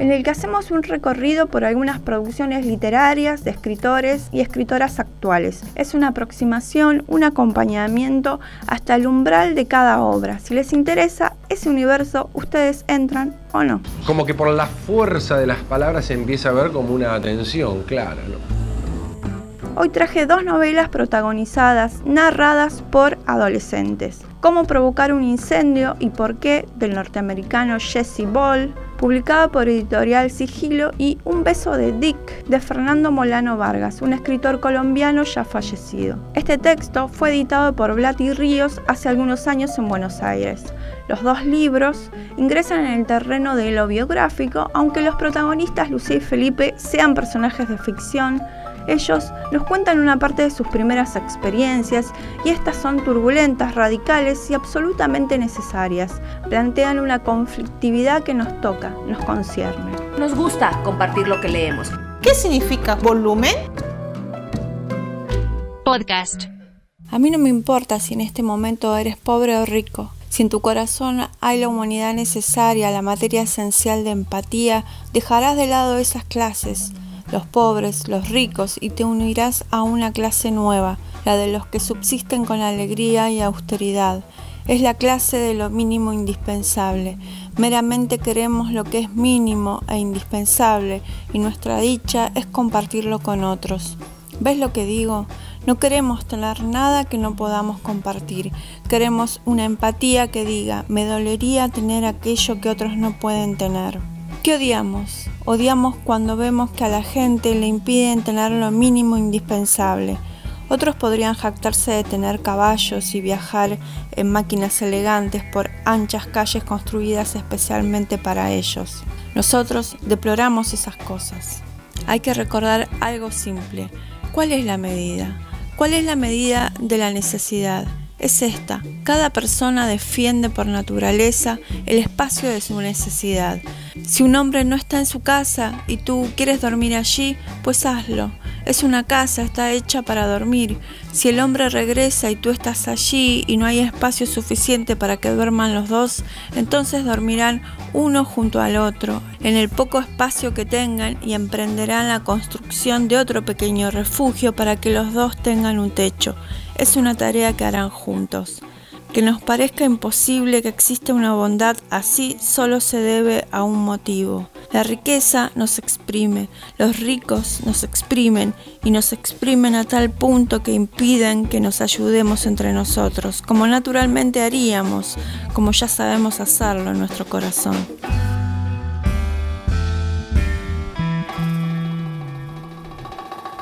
en el que hacemos un recorrido por algunas producciones literarias de escritores y escritoras actuales. Es una aproximación, un acompañamiento hasta el umbral de cada obra. Si les interesa ese universo, ustedes entran o no. Como que por la fuerza de las palabras se empieza a ver como una atención clara, ¿no? Hoy traje dos novelas protagonizadas, narradas por adolescentes. Cómo provocar un incendio y por qué, del norteamericano Jesse Ball, publicada por editorial Sigilo, y Un beso de Dick, de Fernando Molano Vargas, un escritor colombiano ya fallecido. Este texto fue editado por Blati Ríos hace algunos años en Buenos Aires. Los dos libros ingresan en el terreno de lo biográfico, aunque los protagonistas Lucía y Felipe sean personajes de ficción, ellos nos cuentan una parte de sus primeras experiencias y estas son turbulentas, radicales y absolutamente necesarias. Plantean una conflictividad que nos toca, nos concierne. Nos gusta compartir lo que leemos. ¿Qué significa volumen? Podcast. A mí no me importa si en este momento eres pobre o rico. Si en tu corazón hay la humanidad necesaria, la materia esencial de empatía, dejarás de lado esas clases los pobres, los ricos, y te unirás a una clase nueva, la de los que subsisten con alegría y austeridad. Es la clase de lo mínimo indispensable. Meramente queremos lo que es mínimo e indispensable, y nuestra dicha es compartirlo con otros. ¿Ves lo que digo? No queremos tener nada que no podamos compartir. Queremos una empatía que diga, me dolería tener aquello que otros no pueden tener. ¿Qué odiamos? Odiamos cuando vemos que a la gente le impiden tener lo mínimo indispensable. Otros podrían jactarse de tener caballos y viajar en máquinas elegantes por anchas calles construidas especialmente para ellos. Nosotros deploramos esas cosas. Hay que recordar algo simple. ¿Cuál es la medida? ¿Cuál es la medida de la necesidad? Es esta. Cada persona defiende por naturaleza el espacio de su necesidad. Si un hombre no está en su casa y tú quieres dormir allí, pues hazlo. Es una casa, está hecha para dormir. Si el hombre regresa y tú estás allí y no hay espacio suficiente para que duerman los dos, entonces dormirán uno junto al otro, en el poco espacio que tengan y emprenderán la construcción de otro pequeño refugio para que los dos tengan un techo. Es una tarea que harán juntos. Que nos parezca imposible que exista una bondad así solo se debe a un motivo. La riqueza nos exprime, los ricos nos exprimen y nos exprimen a tal punto que impiden que nos ayudemos entre nosotros, como naturalmente haríamos, como ya sabemos hacerlo en nuestro corazón.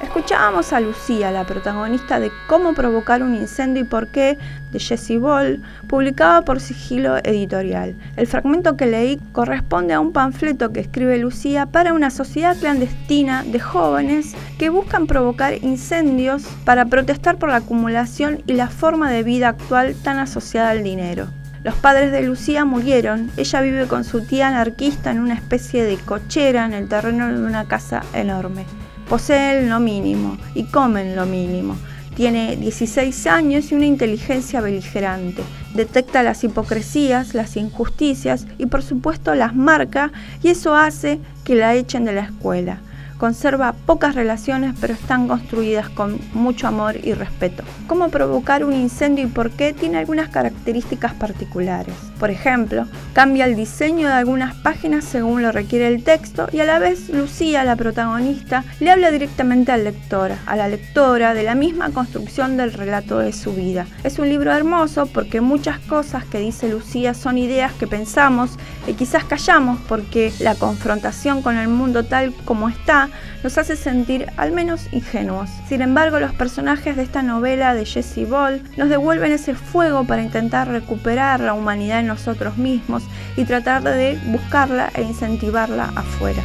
Escuchábamos a Lucía, la protagonista de Cómo provocar un incendio y por qué, de Jessie Ball, publicada por Sigilo Editorial. El fragmento que leí corresponde a un panfleto que escribe Lucía para una sociedad clandestina de jóvenes que buscan provocar incendios para protestar por la acumulación y la forma de vida actual tan asociada al dinero. Los padres de Lucía murieron. Ella vive con su tía anarquista en una especie de cochera en el terreno de una casa enorme. Poseen lo mínimo y comen lo mínimo. Tiene 16 años y una inteligencia beligerante. Detecta las hipocresías, las injusticias y por supuesto las marca y eso hace que la echen de la escuela conserva pocas relaciones pero están construidas con mucho amor y respeto. Cómo provocar un incendio y por qué tiene algunas características particulares. Por ejemplo, cambia el diseño de algunas páginas según lo requiere el texto y a la vez Lucía, la protagonista, le habla directamente al lector, a la lectora de la misma construcción del relato de su vida. Es un libro hermoso porque muchas cosas que dice Lucía son ideas que pensamos y quizás callamos porque la confrontación con el mundo tal como está nos hace sentir al menos ingenuos. Sin embargo, los personajes de esta novela de Jesse Ball nos devuelven ese fuego para intentar recuperar la humanidad en nosotros mismos y tratar de buscarla e incentivarla afuera.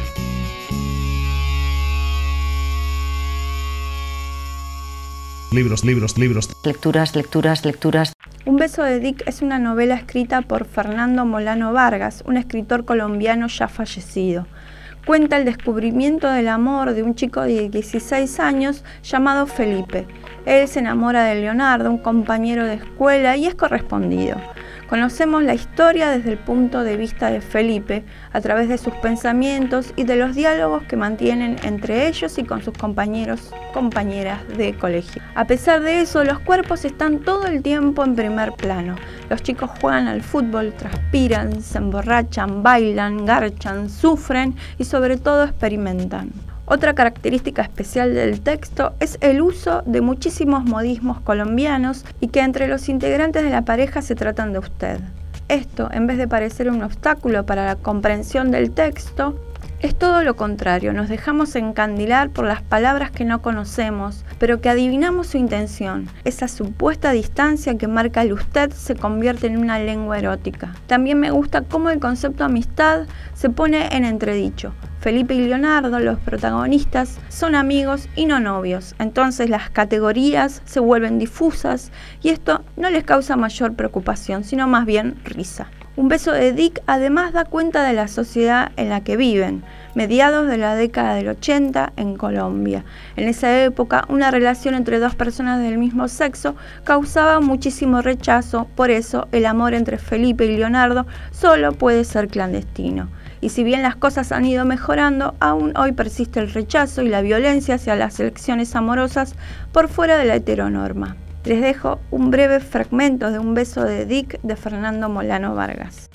Libros, libros, libros. Lecturas, lecturas, lecturas. Un beso de Dick es una novela escrita por Fernando Molano Vargas, un escritor colombiano ya fallecido. Cuenta el descubrimiento del amor de un chico de 16 años llamado Felipe. Él se enamora de Leonardo, un compañero de escuela, y es correspondido. Conocemos la historia desde el punto de vista de Felipe, a través de sus pensamientos y de los diálogos que mantienen entre ellos y con sus compañeros, compañeras de colegio. A pesar de eso, los cuerpos están todo el tiempo en primer plano. Los chicos juegan al fútbol, transpiran, se emborrachan, bailan, garchan, sufren y sobre todo experimentan. Otra característica especial del texto es el uso de muchísimos modismos colombianos y que entre los integrantes de la pareja se tratan de usted. Esto, en vez de parecer un obstáculo para la comprensión del texto, es todo lo contrario, nos dejamos encandilar por las palabras que no conocemos, pero que adivinamos su intención. Esa supuesta distancia que marca el usted se convierte en una lengua erótica. También me gusta cómo el concepto amistad se pone en entredicho. Felipe y Leonardo, los protagonistas, son amigos y no novios. Entonces las categorías se vuelven difusas y esto no les causa mayor preocupación, sino más bien risa. Un beso de Dick además da cuenta de la sociedad en la que viven, mediados de la década del 80 en Colombia. En esa época, una relación entre dos personas del mismo sexo causaba muchísimo rechazo, por eso el amor entre Felipe y Leonardo solo puede ser clandestino. Y si bien las cosas han ido mejorando, aún hoy persiste el rechazo y la violencia hacia las elecciones amorosas por fuera de la heteronorma. Les dejo un breve fragmento de Un beso de Dick de Fernando Molano Vargas.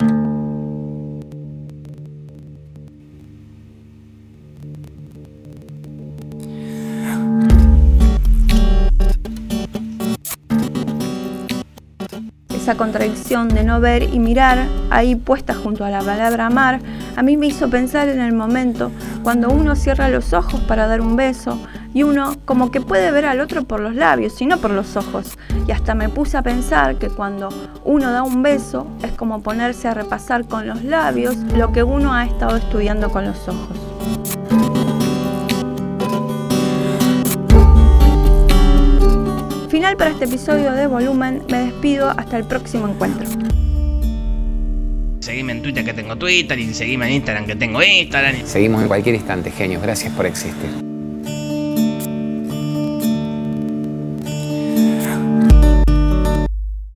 Esa contradicción de no ver y mirar, ahí puesta junto a la palabra amar, a mí me hizo pensar en el momento cuando uno cierra los ojos para dar un beso, y uno como que puede ver al otro por los labios y no por los ojos. Y hasta me puse a pensar que cuando uno da un beso es como ponerse a repasar con los labios lo que uno ha estado estudiando con los ojos. Final para este episodio de Volumen, me despido hasta el próximo encuentro. Seguime en Twitter que tengo Twitter y seguime en Instagram que tengo Instagram. Seguimos en cualquier instante, genios. Gracias por existir.